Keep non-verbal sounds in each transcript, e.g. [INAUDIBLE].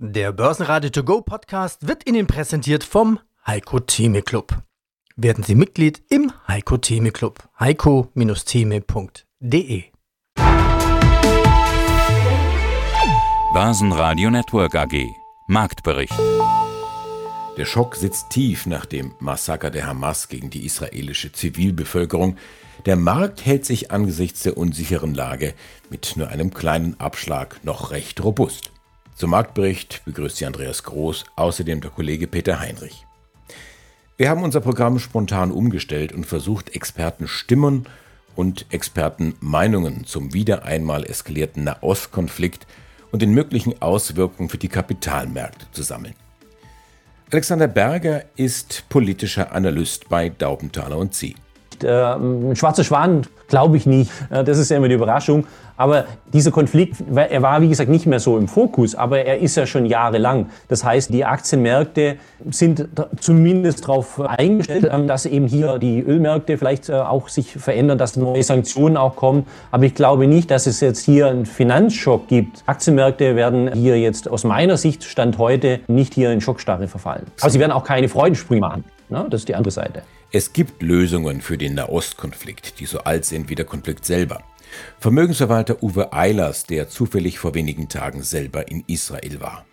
Der Börsenradio To Go Podcast wird Ihnen präsentiert vom Heiko Theme Club. Werden Sie Mitglied im Heiko Theme Club. heiko-theme.de Börsenradio Network AG Marktbericht Der Schock sitzt tief nach dem Massaker der Hamas gegen die israelische Zivilbevölkerung. Der Markt hält sich angesichts der unsicheren Lage mit nur einem kleinen Abschlag noch recht robust. Zum Marktbericht begrüßt Sie Andreas Groß, außerdem der Kollege Peter Heinrich. Wir haben unser Programm spontan umgestellt und versucht, Expertenstimmen und Expertenmeinungen zum wieder einmal eskalierten Nahostkonflikt und den möglichen Auswirkungen für die Kapitalmärkte zu sammeln. Alexander Berger ist politischer Analyst bei Daubenthaler und Sie. Ein schwarzer Schwan glaube ich nicht. Das ist ja immer die Überraschung. Aber dieser Konflikt, er war wie gesagt nicht mehr so im Fokus, aber er ist ja schon jahrelang. Das heißt, die Aktienmärkte sind zumindest darauf eingestellt, ähm, dass eben hier die Ölmärkte vielleicht äh, auch sich verändern, dass neue Sanktionen auch kommen. Aber ich glaube nicht, dass es jetzt hier einen Finanzschock gibt. Aktienmärkte werden hier jetzt aus meiner Sicht Stand heute nicht hier in Schockstarre verfallen. Aber sie werden auch keine Freudensprünge machen. Ne? Das ist die andere Seite. Es gibt Lösungen für den Nahostkonflikt, die so alt sind wie der Konflikt selber. Vermögensverwalter Uwe Eilers, der zufällig vor wenigen Tagen selber in Israel war.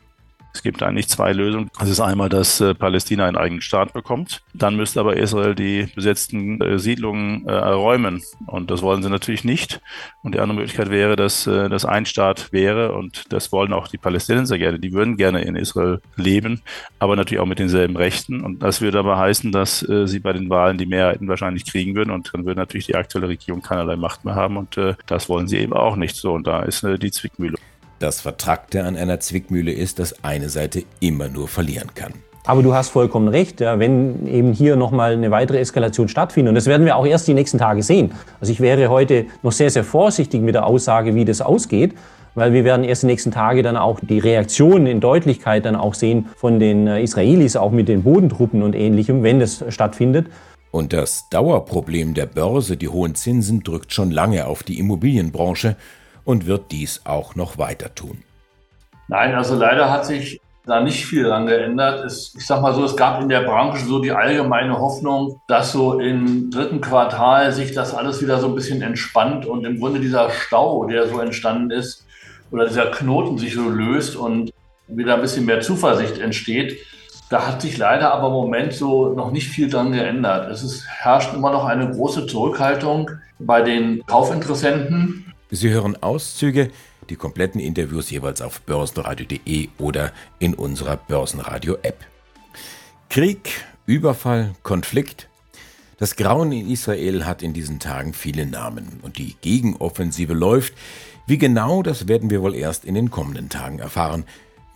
Es gibt eigentlich zwei Lösungen. Das ist einmal, dass äh, Palästina einen eigenen Staat bekommt. Dann müsste aber Israel die besetzten äh, Siedlungen äh, räumen. Und das wollen sie natürlich nicht. Und die andere Möglichkeit wäre, dass das ein Staat wäre. Und das wollen auch die Palästinenser gerne. Die würden gerne in Israel leben, aber natürlich auch mit denselben Rechten. Und das würde aber heißen, dass sie bei den Wahlen die Mehrheiten wahrscheinlich kriegen würden. Und dann würde natürlich die aktuelle Regierung keinerlei Macht mehr haben. Und das wollen sie eben auch nicht so. Und da ist die Zwickmühle. Das Vertrackte an einer Zwickmühle ist, dass eine Seite immer nur verlieren kann. Aber du hast vollkommen recht, ja, wenn eben hier nochmal eine weitere Eskalation stattfindet. Und das werden wir auch erst die nächsten Tage sehen. Also ich wäre heute noch sehr, sehr vorsichtig mit der Aussage, wie das ausgeht. Weil wir werden erst die nächsten Tage dann auch die Reaktionen in Deutlichkeit dann auch sehen von den äh, Israelis, auch mit den Bodentruppen und ähnlichem, wenn das stattfindet. Und das Dauerproblem der Börse, die hohen Zinsen, drückt schon lange auf die Immobilienbranche und wird dies auch noch weiter tun. Nein, also leider hat sich da nicht viel dran geändert. Es, ich sag mal so, es gab in der Branche so die allgemeine Hoffnung, dass so im dritten Quartal sich das alles wieder so ein bisschen entspannt und im Grunde dieser Stau, der so entstanden ist, oder dieser Knoten sich so löst und wieder ein bisschen mehr Zuversicht entsteht. Da hat sich leider aber im Moment so noch nicht viel dran geändert. Es ist, herrscht immer noch eine große Zurückhaltung bei den Kaufinteressenten. Sie hören Auszüge, die kompletten Interviews jeweils auf börsenradio.de oder in unserer Börsenradio-App. Krieg, Überfall, Konflikt. Das Grauen in Israel hat in diesen Tagen viele Namen und die Gegenoffensive läuft. Wie genau, das werden wir wohl erst in den kommenden Tagen erfahren,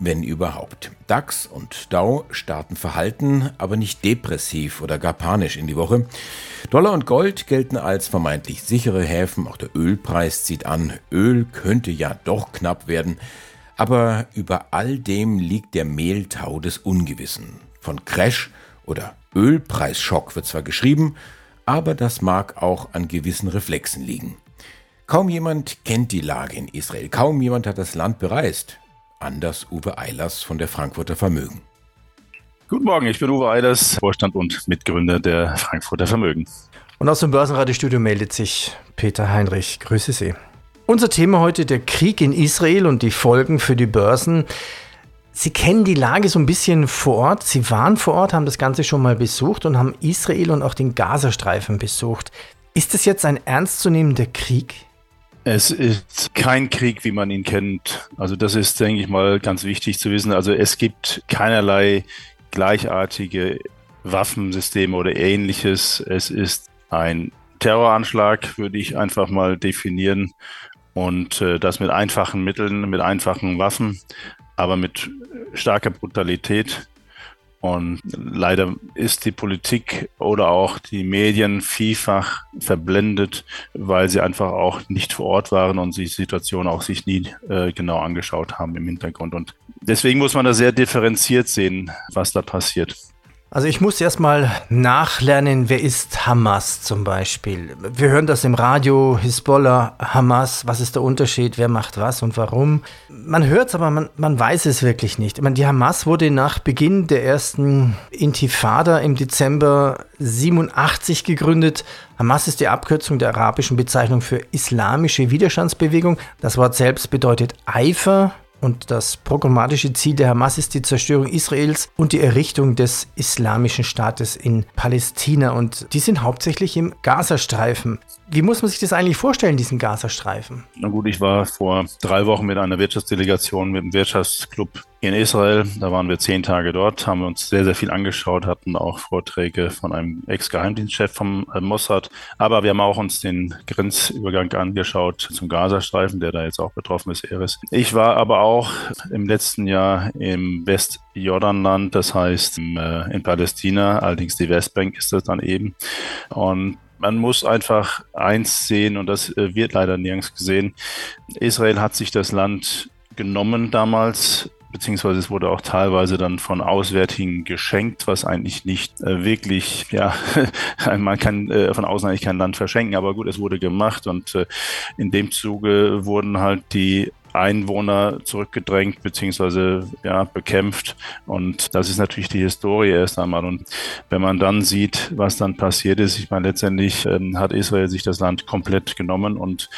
wenn überhaupt. DAX und Dow starten verhalten, aber nicht depressiv oder gar panisch in die Woche. Dollar und Gold gelten als vermeintlich sichere Häfen, auch der Ölpreis zieht an, Öl könnte ja doch knapp werden, aber über all dem liegt der Mehltau des Ungewissen. Von Crash oder Ölpreisschock wird zwar geschrieben, aber das mag auch an gewissen Reflexen liegen. Kaum jemand kennt die Lage in Israel, kaum jemand hat das Land bereist. Anders Uwe Eilers von der Frankfurter Vermögen. Guten Morgen, ich bin Uwe Eilers, Vorstand und Mitgründer der Frankfurter Vermögen. Und aus dem Börsenradiostudio meldet sich Peter Heinrich. Grüße Sie. Unser Thema heute der Krieg in Israel und die Folgen für die Börsen. Sie kennen die Lage so ein bisschen vor Ort. Sie waren vor Ort, haben das Ganze schon mal besucht und haben Israel und auch den Gazastreifen besucht. Ist das jetzt ein ernstzunehmender Krieg? Es ist kein Krieg, wie man ihn kennt. Also das ist, denke ich mal, ganz wichtig zu wissen. Also es gibt keinerlei gleichartige Waffensysteme oder ähnliches. Es ist ein Terroranschlag, würde ich einfach mal definieren. Und äh, das mit einfachen Mitteln, mit einfachen Waffen, aber mit starker Brutalität. Und leider ist die Politik oder auch die Medien vielfach verblendet, weil sie einfach auch nicht vor Ort waren und sich die Situation auch sich nie äh, genau angeschaut haben im Hintergrund. Und deswegen muss man da sehr differenziert sehen, was da passiert. Also ich muss erstmal nachlernen, wer ist Hamas zum Beispiel. Wir hören das im Radio, Hisbollah, Hamas, was ist der Unterschied, wer macht was und warum. Man hört es, aber man, man weiß es wirklich nicht. Ich meine, die Hamas wurde nach Beginn der ersten Intifada im Dezember 87 gegründet. Hamas ist die Abkürzung der arabischen Bezeichnung für islamische Widerstandsbewegung. Das Wort selbst bedeutet Eifer, und das programmatische Ziel der Hamas ist die Zerstörung Israels und die Errichtung des islamischen Staates in Palästina. Und die sind hauptsächlich im Gazastreifen. Wie muss man sich das eigentlich vorstellen, diesen Gazastreifen? Na gut, ich war vor drei Wochen mit einer Wirtschaftsdelegation mit dem Wirtschaftsclub in Israel. Da waren wir zehn Tage dort, haben uns sehr, sehr viel angeschaut, hatten auch Vorträge von einem Ex-Geheimdienstchef vom äh, Mossad. Aber wir haben auch uns den Grenzübergang angeschaut zum Gazastreifen, der da jetzt auch betroffen ist, Eris. Ich war aber auch im letzten Jahr im Westjordanland, das heißt äh, in Palästina, allerdings die Westbank ist das dann eben. Und man muss einfach eins sehen, und das äh, wird leider nirgends gesehen. Israel hat sich das Land genommen damals beziehungsweise es wurde auch teilweise dann von Auswärtigen geschenkt, was eigentlich nicht äh, wirklich, ja, [LAUGHS] man kann äh, von außen eigentlich kein Land verschenken, aber gut, es wurde gemacht und äh, in dem Zuge wurden halt die Einwohner zurückgedrängt beziehungsweise ja, bekämpft. Und das ist natürlich die Historie erst einmal. Und wenn man dann sieht, was dann passiert ist, ich meine, letztendlich ähm, hat Israel sich das Land komplett genommen und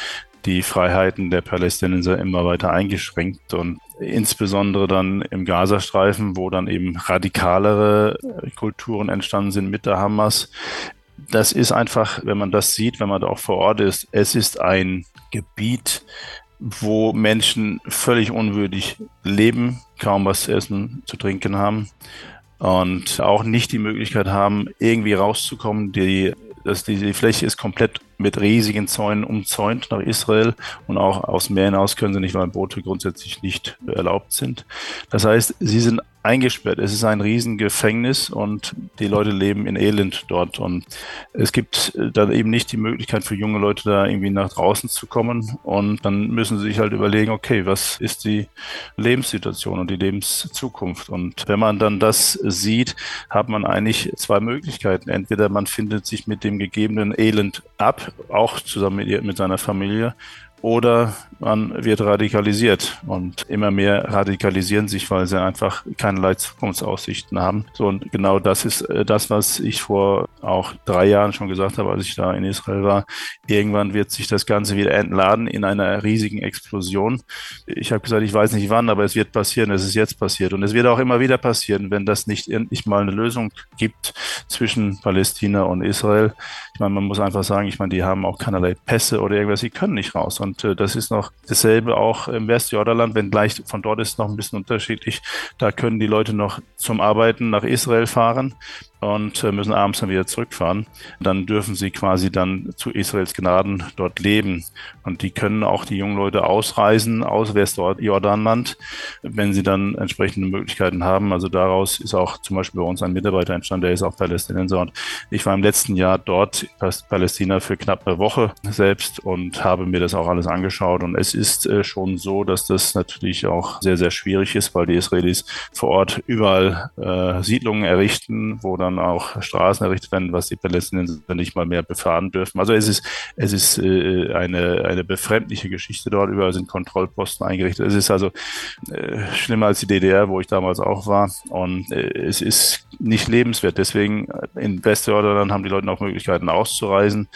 die Freiheiten der Palästinenser immer weiter eingeschränkt und insbesondere dann im Gazastreifen, wo dann eben radikalere Kulturen entstanden sind mit der Hamas. Das ist einfach, wenn man das sieht, wenn man da auch vor Ort ist, es ist ein Gebiet, wo Menschen völlig unwürdig leben, kaum was zu essen, zu trinken haben und auch nicht die Möglichkeit haben, irgendwie rauszukommen. Die dass die, die Fläche ist komplett mit riesigen Zäunen umzäunt nach Israel und auch aus Meer hinaus können sie nicht, weil Boote grundsätzlich nicht erlaubt sind. Das heißt, sie sind eingesperrt. Es ist ein Riesengefängnis und die Leute leben in Elend dort. Und es gibt dann eben nicht die Möglichkeit für junge Leute da irgendwie nach draußen zu kommen. Und dann müssen sie sich halt überlegen, okay, was ist die Lebenssituation und die Lebenszukunft? Und wenn man dann das sieht, hat man eigentlich zwei Möglichkeiten. Entweder man findet sich mit dem gegebenen Elend ab, auch zusammen mit, mit seiner Familie, oder man wird radikalisiert und immer mehr radikalisieren sich, weil sie einfach keinerlei Zukunftsaussichten haben. So und genau das ist äh, das, was ich vor auch drei Jahren schon gesagt habe, als ich da in Israel war. Irgendwann wird sich das Ganze wieder entladen in einer riesigen Explosion. Ich habe gesagt, ich weiß nicht wann, aber es wird passieren. Es ist jetzt passiert und es wird auch immer wieder passieren, wenn das nicht endlich mal eine Lösung gibt zwischen Palästina und Israel. Ich meine, man muss einfach sagen, ich meine, die haben auch keinerlei Pässe oder irgendwas, sie können nicht raus und und äh, das ist noch dasselbe auch im Westjordanland, wenn gleich von dort ist noch ein bisschen unterschiedlich. Da können die Leute noch zum Arbeiten nach Israel fahren und äh, müssen abends dann wieder zurückfahren. Dann dürfen sie quasi dann zu Israels Gnaden dort leben. Und die können auch die jungen Leute ausreisen aus Westjordanland, wenn sie dann entsprechende Möglichkeiten haben. Also daraus ist auch zum Beispiel bei uns ein Mitarbeiter entstanden, der ist auch Palästinenser. Und ich war im letzten Jahr dort, Palästina, für knapp eine Woche selbst und habe mir das auch alles angeschaut. Und es ist äh, schon so, dass das natürlich auch sehr, sehr schwierig ist, weil die Israelis vor Ort überall äh, Siedlungen errichten, wo dann auch Straßen errichtet werden, was die Palästinenser nicht mal mehr befahren dürfen. Also es ist, es ist äh, eine, eine befremdliche Geschichte dort. Überall sind Kontrollposten eingerichtet. Es ist also äh, schlimmer als die DDR, wo ich damals auch war. Und äh, es ist nicht lebenswert. Deswegen in Westjordanland haben die Leute auch Möglichkeiten auszureisen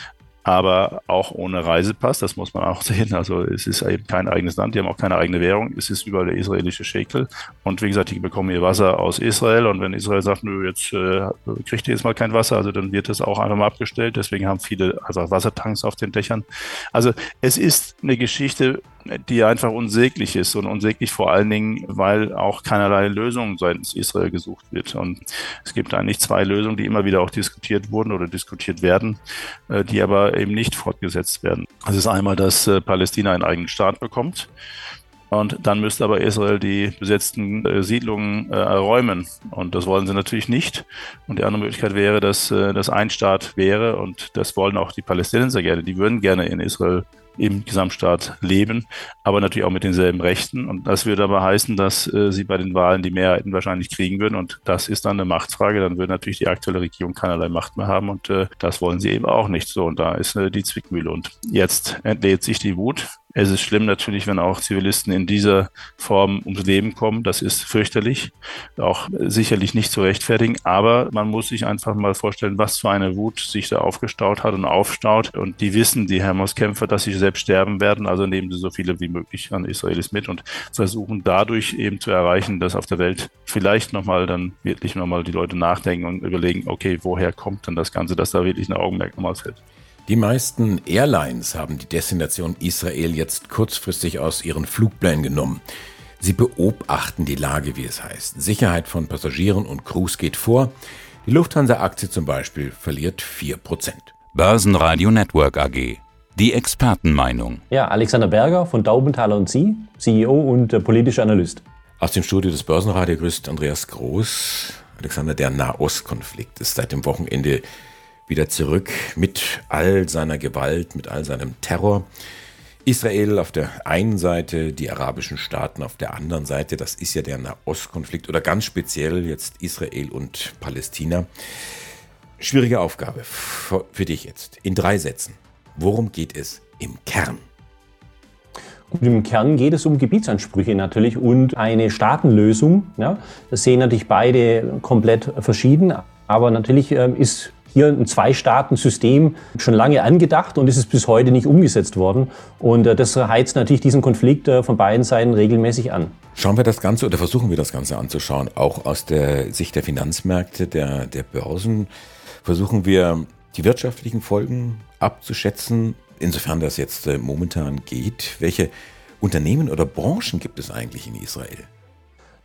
aber auch ohne Reisepass, das muss man auch [LAUGHS] sehen. Also es ist eben kein eigenes Land, die haben auch keine eigene Währung, es ist überall der israelische Shekel. Und wie gesagt, die bekommen ihr Wasser aus Israel und wenn Israel sagt, nö, jetzt äh, kriegt ihr jetzt mal kein Wasser, also dann wird das auch einfach mal abgestellt. Deswegen haben viele einfach Wassertanks auf den Dächern. Also es ist eine Geschichte, die einfach unsäglich ist und unsäglich vor allen Dingen, weil auch keinerlei Lösung seitens Israel gesucht wird. Und es gibt eigentlich zwei Lösungen, die immer wieder auch diskutiert wurden oder diskutiert werden, äh, die aber eben nicht fortgesetzt werden. Das ist einmal, dass äh, Palästina einen eigenen Staat bekommt Und dann müsste aber Israel die besetzten äh, Siedlungen äh, räumen. Und das wollen sie natürlich nicht. Und die andere Möglichkeit wäre, dass äh, das ein Staat wäre. Und das wollen auch die Palästinenser gerne. Die würden gerne in Israel im Gesamtstaat leben, aber natürlich auch mit denselben Rechten. Und das würde aber heißen, dass äh, sie bei den Wahlen die Mehrheiten wahrscheinlich kriegen würden. Und das ist dann eine Machtfrage. Dann würde natürlich die aktuelle Regierung keinerlei Macht mehr haben. Und äh, das wollen sie eben auch nicht so. Und da ist äh, die Zwickmühle. Und jetzt entlädt sich die Wut. Es ist schlimm natürlich, wenn auch Zivilisten in dieser Form ums Leben kommen. Das ist fürchterlich, auch sicherlich nicht zu rechtfertigen. Aber man muss sich einfach mal vorstellen, was für eine Wut sich da aufgestaut hat und aufstaut. Und die wissen, die Hamas-Kämpfer, dass sie selbst sterben werden. Also nehmen sie so viele wie möglich an Israelis mit und versuchen dadurch eben zu erreichen, dass auf der Welt vielleicht nochmal dann wirklich nochmal die Leute nachdenken und überlegen, okay, woher kommt denn das Ganze, dass da wirklich ein Augenmerk nochmal fällt. Die meisten Airlines haben die Destination Israel jetzt kurzfristig aus ihren Flugplänen genommen. Sie beobachten die Lage, wie es heißt. Sicherheit von Passagieren und Crews geht vor. Die Lufthansa-Aktie zum Beispiel verliert 4%. Börsenradio Network AG. Die Expertenmeinung. Ja, Alexander Berger von Daubenthaler und Sie, CEO und äh, politischer Analyst. Aus dem Studio des Börsenradio grüßt Andreas Groß. Alexander, der Nahostkonflikt ist seit dem Wochenende wieder zurück mit all seiner Gewalt, mit all seinem Terror. Israel auf der einen Seite, die arabischen Staaten auf der anderen Seite, das ist ja der Nahostkonflikt oder ganz speziell jetzt Israel und Palästina. Schwierige Aufgabe für dich jetzt. In drei Sätzen. Worum geht es im Kern? Gut, Im Kern geht es um Gebietsansprüche natürlich und eine Staatenlösung. Ja. Das sehen natürlich beide komplett verschieden. Aber natürlich ähm, ist hier ein Zwei-Staaten-System schon lange angedacht und ist es bis heute nicht umgesetzt worden. Und äh, das heizt natürlich diesen Konflikt äh, von beiden Seiten regelmäßig an. Schauen wir das Ganze oder versuchen wir das Ganze anzuschauen, auch aus der Sicht der Finanzmärkte, der, der Börsen. Versuchen wir die wirtschaftlichen Folgen abzuschätzen, insofern das jetzt äh, momentan geht. Welche Unternehmen oder Branchen gibt es eigentlich in Israel?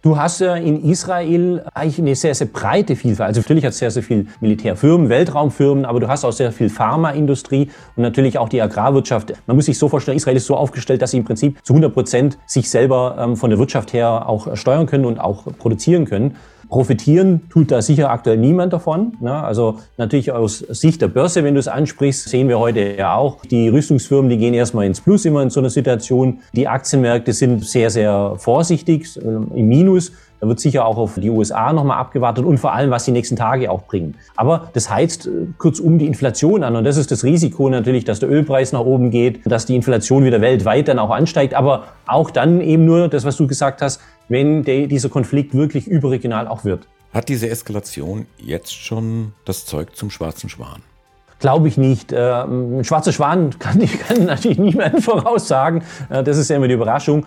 Du hast ja in Israel eigentlich eine sehr, sehr breite Vielfalt. Also natürlich hat es sehr, sehr viel Militärfirmen, Weltraumfirmen, aber du hast auch sehr viel Pharmaindustrie und natürlich auch die Agrarwirtschaft. Man muss sich so vorstellen, Israel ist so aufgestellt, dass sie im Prinzip zu 100 Prozent sich selber ähm, von der Wirtschaft her auch steuern können und auch produzieren können. Profitieren tut da sicher aktuell niemand davon. Ne? Also natürlich aus Sicht der Börse, wenn du es ansprichst, sehen wir heute ja auch, die Rüstungsfirmen, die gehen erstmal ins Plus immer in so einer Situation. Die Aktienmärkte sind sehr, sehr vorsichtig, im Minus. Da wird sicher auch auf die USA nochmal abgewartet und vor allem, was die nächsten Tage auch bringen. Aber das heizt äh, kurzum die Inflation an und das ist das Risiko natürlich, dass der Ölpreis nach oben geht, dass die Inflation wieder weltweit dann auch ansteigt, aber auch dann eben nur das, was du gesagt hast, wenn der, dieser Konflikt wirklich überregional auch wird. Hat diese Eskalation jetzt schon das Zeug zum schwarzen Schwan? Glaube ich nicht. Äh, ein schwarzer Schwan kann, [LAUGHS] kann natürlich niemand voraussagen. Äh, das ist ja immer die Überraschung.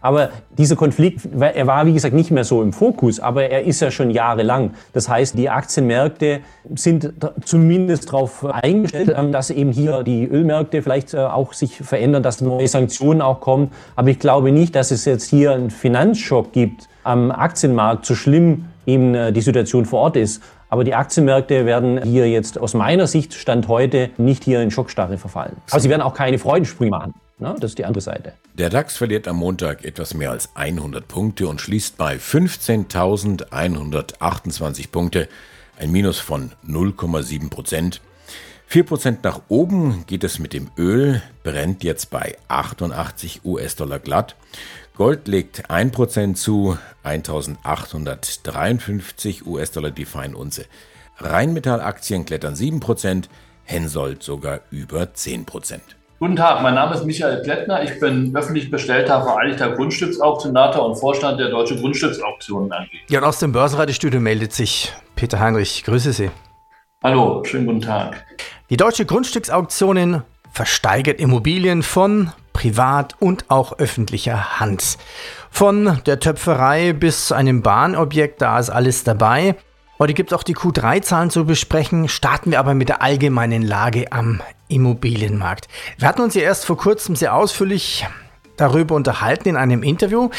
Aber dieser Konflikt, er war wie gesagt nicht mehr so im Fokus, aber er ist ja schon jahrelang. Das heißt, die Aktienmärkte sind zumindest darauf eingestellt, dass eben hier die Ölmärkte vielleicht äh, auch sich verändern, dass neue Sanktionen auch kommen. Aber ich glaube nicht, dass es jetzt hier einen Finanzschock gibt am Aktienmarkt, so schlimm eben äh, die Situation vor Ort ist. Aber die Aktienmärkte werden hier jetzt aus meiner Sicht Stand heute nicht hier in Schockstarre verfallen. Aber sie werden auch keine Freudensprünge machen. Na, das ist die andere Seite. Der DAX verliert am Montag etwas mehr als 100 Punkte und schließt bei 15.128 Punkte, ein Minus von 0,7 Prozent. 4 Prozent nach oben geht es mit dem Öl, brennt jetzt bei 88 US-Dollar glatt. Gold legt 1 Prozent zu, 1853 US-Dollar die Feinunze. Rheinmetall-Aktien klettern 7 Prozent, Hensoldt sogar über 10 Prozent. Guten Tag, mein Name ist Michael Plättner. Ich bin öffentlich bestellter Vereinigter Grundstücksauktionator und Vorstand der Deutschen Grundstücksauktionen AG. Ja, und aus dem Börsenradiostudio meldet sich Peter Heinrich. Grüße Sie. Hallo, schönen guten Tag. Die Deutsche Grundstücksauktionen versteigert Immobilien von privat und auch öffentlicher Hand. Von der Töpferei bis zu einem Bahnobjekt, da ist alles dabei. Heute gibt es auch die Q3-Zahlen zu besprechen. Starten wir aber mit der allgemeinen Lage am Immobilienmarkt. Wir hatten uns ja erst vor kurzem sehr ausführlich darüber unterhalten in einem Interview.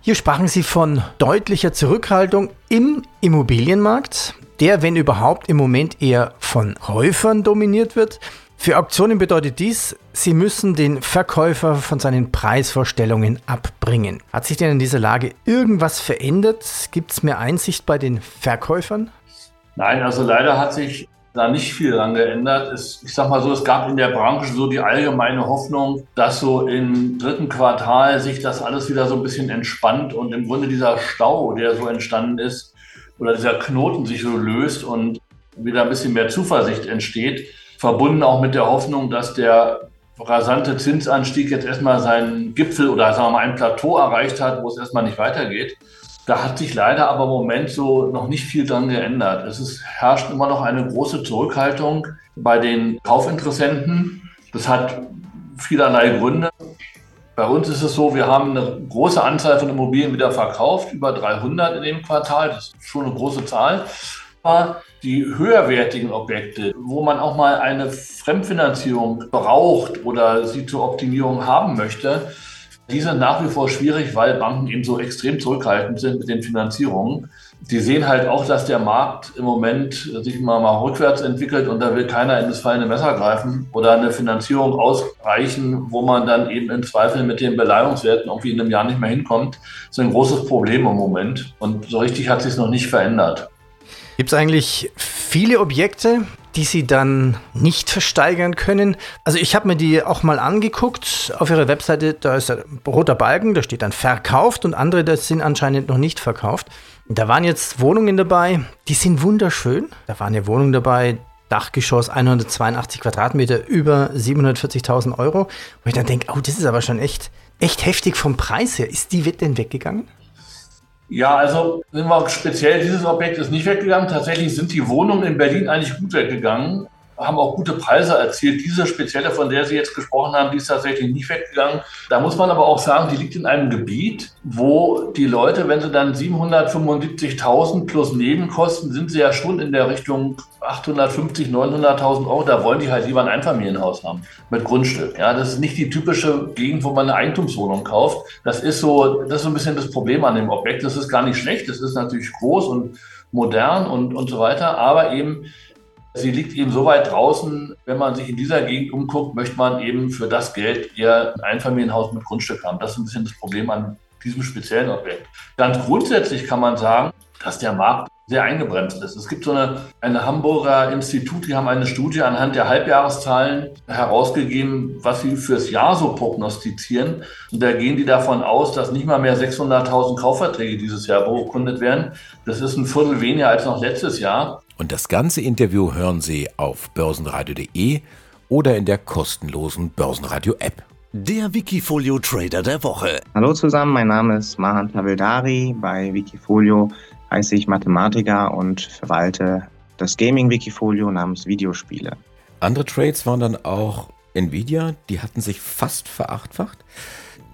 Hier sprachen Sie von deutlicher Zurückhaltung im Immobilienmarkt, der, wenn überhaupt, im Moment eher von Käufern dominiert wird. Für Auktionen bedeutet dies, Sie müssen den Verkäufer von seinen Preisvorstellungen abbringen. Hat sich denn in dieser Lage irgendwas verändert? Gibt es mehr Einsicht bei den Verkäufern? Nein, also leider hat sich da nicht viel dran geändert. Es, ich sag mal so, es gab in der Branche so die allgemeine Hoffnung, dass so im dritten Quartal sich das alles wieder so ein bisschen entspannt und im Grunde dieser Stau, der so entstanden ist, oder dieser Knoten sich so löst und wieder ein bisschen mehr Zuversicht entsteht verbunden auch mit der Hoffnung, dass der rasante Zinsanstieg jetzt erstmal seinen Gipfel oder sagen wir mal ein Plateau erreicht hat, wo es erstmal nicht weitergeht. Da hat sich leider aber im Moment so noch nicht viel dran geändert. Es ist, herrscht immer noch eine große Zurückhaltung bei den Kaufinteressenten. Das hat vielerlei Gründe. Bei uns ist es so, wir haben eine große Anzahl von Immobilien wieder verkauft, über 300 in dem Quartal. Das ist schon eine große Zahl. Aber die höherwertigen Objekte, wo man auch mal eine Fremdfinanzierung braucht oder sie zur Optimierung haben möchte, die sind nach wie vor schwierig, weil Banken eben so extrem zurückhaltend sind mit den Finanzierungen. Die sehen halt auch, dass der Markt im Moment sich mal, mal rückwärts entwickelt und da will keiner in das fallende Messer greifen oder eine Finanzierung ausreichen, wo man dann eben im Zweifel mit den Beleihungswerten irgendwie in einem Jahr nicht mehr hinkommt. Das ist ein großes Problem im Moment und so richtig hat sich es noch nicht verändert. Gibt es eigentlich viele Objekte, die Sie dann nicht versteigern können? Also ich habe mir die auch mal angeguckt. Auf Ihrer Webseite, da ist ein roter Balken, da steht dann verkauft und andere, das sind anscheinend noch nicht verkauft. Da waren jetzt Wohnungen dabei, die sind wunderschön. Da waren ja Wohnungen dabei, Dachgeschoss 182 Quadratmeter, über 740.000 Euro. Wo ich dann denke, oh, das ist aber schon echt, echt heftig vom Preis her. Ist die denn weggegangen? Ja, also sind wir speziell dieses Objekt ist nicht weggegangen. Tatsächlich sind die Wohnungen in Berlin eigentlich gut weggegangen haben auch gute Preise erzielt. Diese spezielle, von der Sie jetzt gesprochen haben, die ist tatsächlich nicht weggegangen. Da muss man aber auch sagen, die liegt in einem Gebiet, wo die Leute, wenn sie dann 775.000 plus Nebenkosten, sind sie ja schon in der Richtung 850, 900.000 Euro. Da wollen die halt lieber ein Einfamilienhaus haben mit Grundstück. Ja, das ist nicht die typische Gegend, wo man eine Eigentumswohnung kauft. Das ist so, das ist so ein bisschen das Problem an dem Objekt. Das ist gar nicht schlecht. Das ist natürlich groß und modern und, und so weiter. Aber eben, Sie liegt eben so weit draußen, wenn man sich in dieser Gegend umguckt, möchte man eben für das Geld eher ein Einfamilienhaus mit Grundstück haben. Das ist ein bisschen das Problem an diesem speziellen Objekt. Ganz grundsätzlich kann man sagen, dass der Markt sehr eingebremst ist. Es gibt so eine, eine Hamburger Institut, die haben eine Studie anhand der Halbjahreszahlen herausgegeben, was sie fürs Jahr so prognostizieren. Und da gehen die davon aus, dass nicht mal mehr 600.000 Kaufverträge dieses Jahr beurkundet werden. Das ist ein Viertel weniger als noch letztes Jahr. Und das ganze Interview hören Sie auf börsenradio.de oder in der kostenlosen Börsenradio-App. Der Wikifolio Trader der Woche. Hallo zusammen, mein Name ist Mahan Tavildari. Bei Wikifolio heiße ich Mathematiker und verwalte das Gaming-Wikifolio namens Videospiele. Andere Trades waren dann auch Nvidia, die hatten sich fast verachtfacht.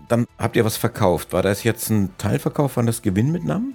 Dann habt ihr was verkauft. War das jetzt ein Teilverkauf, waren das Gewinnmitnahmen?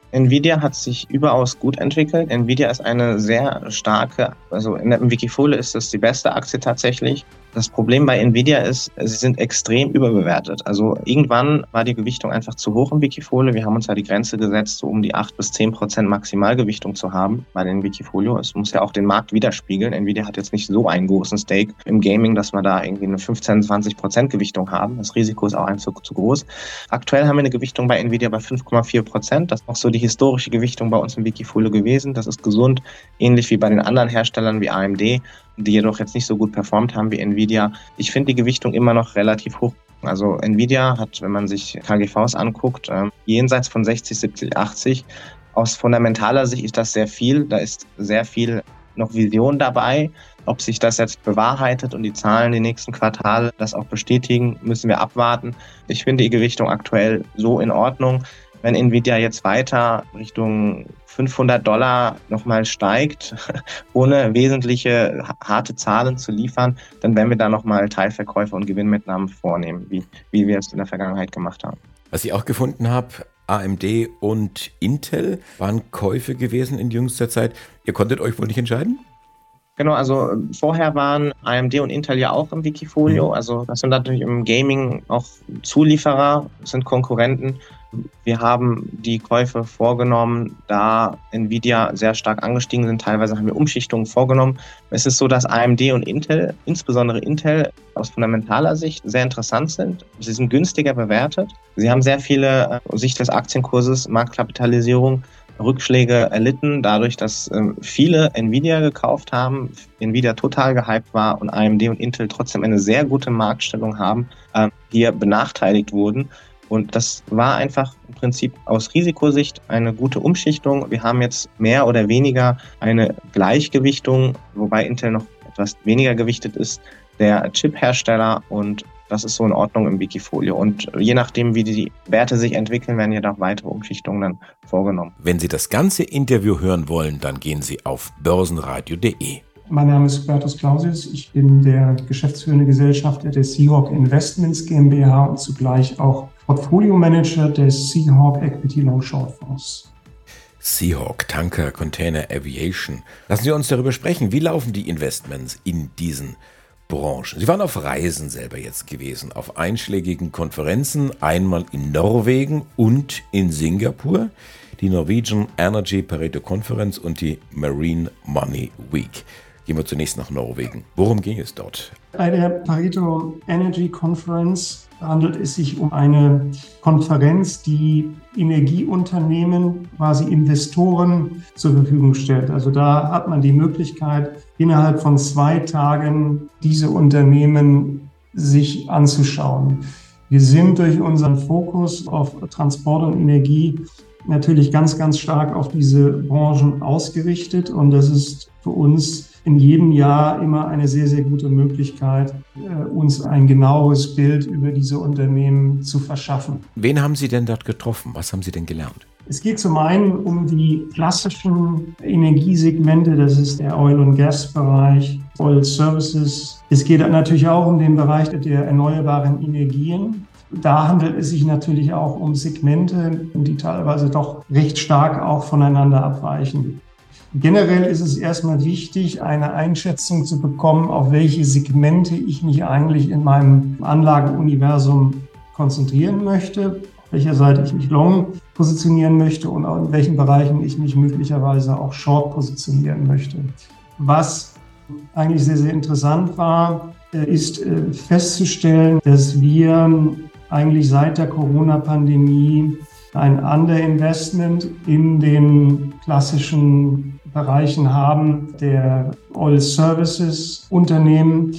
Nvidia hat sich überaus gut entwickelt. Nvidia ist eine sehr starke, also in der Wikifolio ist das die beste Aktie tatsächlich. Das Problem bei Nvidia ist, sie sind extrem überbewertet. Also irgendwann war die Gewichtung einfach zu hoch im Wikifolio. Wir haben uns ja die Grenze gesetzt, so um die 8 bis 10 Prozent Maximalgewichtung zu haben bei den Wikifolio. Es muss ja auch den Markt widerspiegeln. Nvidia hat jetzt nicht so einen großen Stake im Gaming, dass wir da irgendwie eine 15, 20 Prozent Gewichtung haben. Das Risiko ist auch einfach zu groß. Aktuell haben wir eine Gewichtung bei Nvidia bei 5,4 Prozent. Das ist auch so die historische Gewichtung bei uns im Wikifolio gewesen. Das ist gesund, ähnlich wie bei den anderen Herstellern wie AMD die jedoch jetzt nicht so gut performt haben wie Nvidia. Ich finde die Gewichtung immer noch relativ hoch. Also Nvidia hat, wenn man sich KGVs anguckt, ähm, jenseits von 60, 70, 80. Aus fundamentaler Sicht ist das sehr viel. Da ist sehr viel noch Vision dabei. Ob sich das jetzt bewahrheitet und die Zahlen die nächsten Quartale das auch bestätigen, müssen wir abwarten. Ich finde die Gewichtung aktuell so in Ordnung. Wenn Nvidia jetzt weiter Richtung 500 Dollar nochmal steigt, [LAUGHS] ohne wesentliche harte Zahlen zu liefern, dann werden wir da nochmal Teilverkäufe und Gewinnmitnahmen vornehmen, wie, wie wir es in der Vergangenheit gemacht haben. Was ich auch gefunden habe, AMD und Intel waren Käufe gewesen in jüngster Zeit. Ihr konntet euch wohl nicht entscheiden? Genau, also vorher waren AMD und Intel ja auch im Wikifolio. Mhm. Also das sind natürlich im Gaming auch Zulieferer, sind Konkurrenten. Wir haben die Käufe vorgenommen, da Nvidia sehr stark angestiegen sind. Teilweise haben wir Umschichtungen vorgenommen. Es ist so, dass AMD und Intel, insbesondere Intel, aus fundamentaler Sicht sehr interessant sind. Sie sind günstiger bewertet. Sie haben sehr viele, aus äh, Sicht des Aktienkurses, Marktkapitalisierung, Rückschläge erlitten, dadurch, dass ähm, viele Nvidia gekauft haben, Nvidia total gehypt war und AMD und Intel trotzdem eine sehr gute Marktstellung haben, ähm, hier benachteiligt wurden. Und das war einfach im Prinzip aus Risikosicht eine gute Umschichtung. Wir haben jetzt mehr oder weniger eine Gleichgewichtung, wobei Intel noch etwas weniger gewichtet ist, der Chip-Hersteller und das ist so in Ordnung im Wikifolio. Und je nachdem, wie die Werte sich entwickeln, werden ja noch weitere Umschichtungen dann vorgenommen. Wenn Sie das ganze Interview hören wollen, dann gehen Sie auf börsenradio.de. Mein Name ist Hubertus Clausius. Ich bin der geschäftsführende Gesellschafter der Seahawk Investments GmbH und zugleich auch Portfolio Manager des Seahawk Equity Long Short Fonds. Seahawk, Tanker, Container, Aviation. Lassen Sie uns darüber sprechen. Wie laufen die Investments in diesen Branchen? Sie waren auf Reisen selber jetzt gewesen, auf einschlägigen Konferenzen, einmal in Norwegen und in Singapur, die Norwegian Energy Pareto Conference und die Marine Money Week. Gehen wir zunächst nach Norwegen. Worum ging es dort? Bei der Pareto Energy Conference handelt es sich um eine Konferenz, die Energieunternehmen, quasi Investoren zur Verfügung stellt. Also da hat man die Möglichkeit, innerhalb von zwei Tagen diese Unternehmen sich anzuschauen. Wir sind durch unseren Fokus auf Transport und Energie natürlich ganz, ganz stark auf diese Branchen ausgerichtet und das ist für uns in jedem Jahr immer eine sehr, sehr gute Möglichkeit, äh, uns ein genaueres Bild über diese Unternehmen zu verschaffen. Wen haben Sie denn dort getroffen? Was haben Sie denn gelernt? Es geht zum einen um die klassischen Energiesegmente, das ist der Oil- und Gasbereich, Oil Services. Es geht natürlich auch um den Bereich der erneuerbaren Energien. Da handelt es sich natürlich auch um Segmente, die teilweise doch recht stark auch voneinander abweichen. Generell ist es erstmal wichtig, eine Einschätzung zu bekommen, auf welche Segmente ich mich eigentlich in meinem Anlagenuniversum konzentrieren möchte, auf welcher Seite ich mich long positionieren möchte und in welchen Bereichen ich mich möglicherweise auch short positionieren möchte. Was eigentlich sehr, sehr interessant war, äh, ist äh, festzustellen, dass wir eigentlich seit der Corona-Pandemie ein Underinvestment in den klassischen Bereichen haben der Oil Services Unternehmen.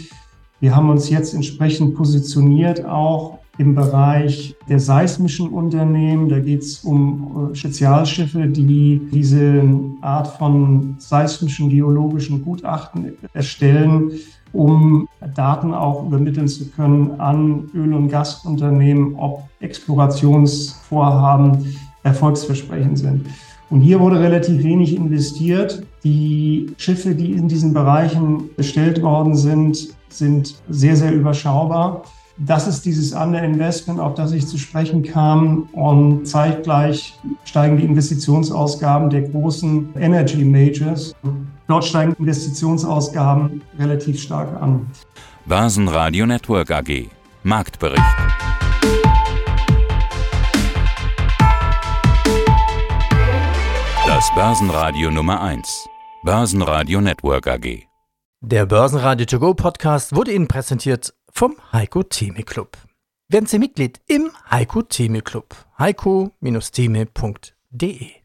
Wir haben uns jetzt entsprechend positioniert auch im Bereich der seismischen Unternehmen. Da geht es um äh, Spezialschiffe, die diese Art von seismischen geologischen Gutachten erstellen, um Daten auch übermitteln zu können an Öl- und Gasunternehmen, ob Explorationsvorhaben erfolgsversprechend sind. Und hier wurde relativ wenig investiert. Die Schiffe, die in diesen Bereichen bestellt worden sind, sind sehr, sehr überschaubar. Das ist dieses Underinvestment, auf das ich zu sprechen kam. Und zeitgleich steigen die Investitionsausgaben der großen Energy Majors. Dort steigen Investitionsausgaben relativ stark an. Basen Network AG Marktbericht. Das Börsenradio Nummer 1. Börsenradio Network AG. Der Börsenradio To Go Podcast wurde Ihnen präsentiert vom Heiko Theme Club. Werden Sie Mitglied im Heiko Theme Club. heiko-theme.de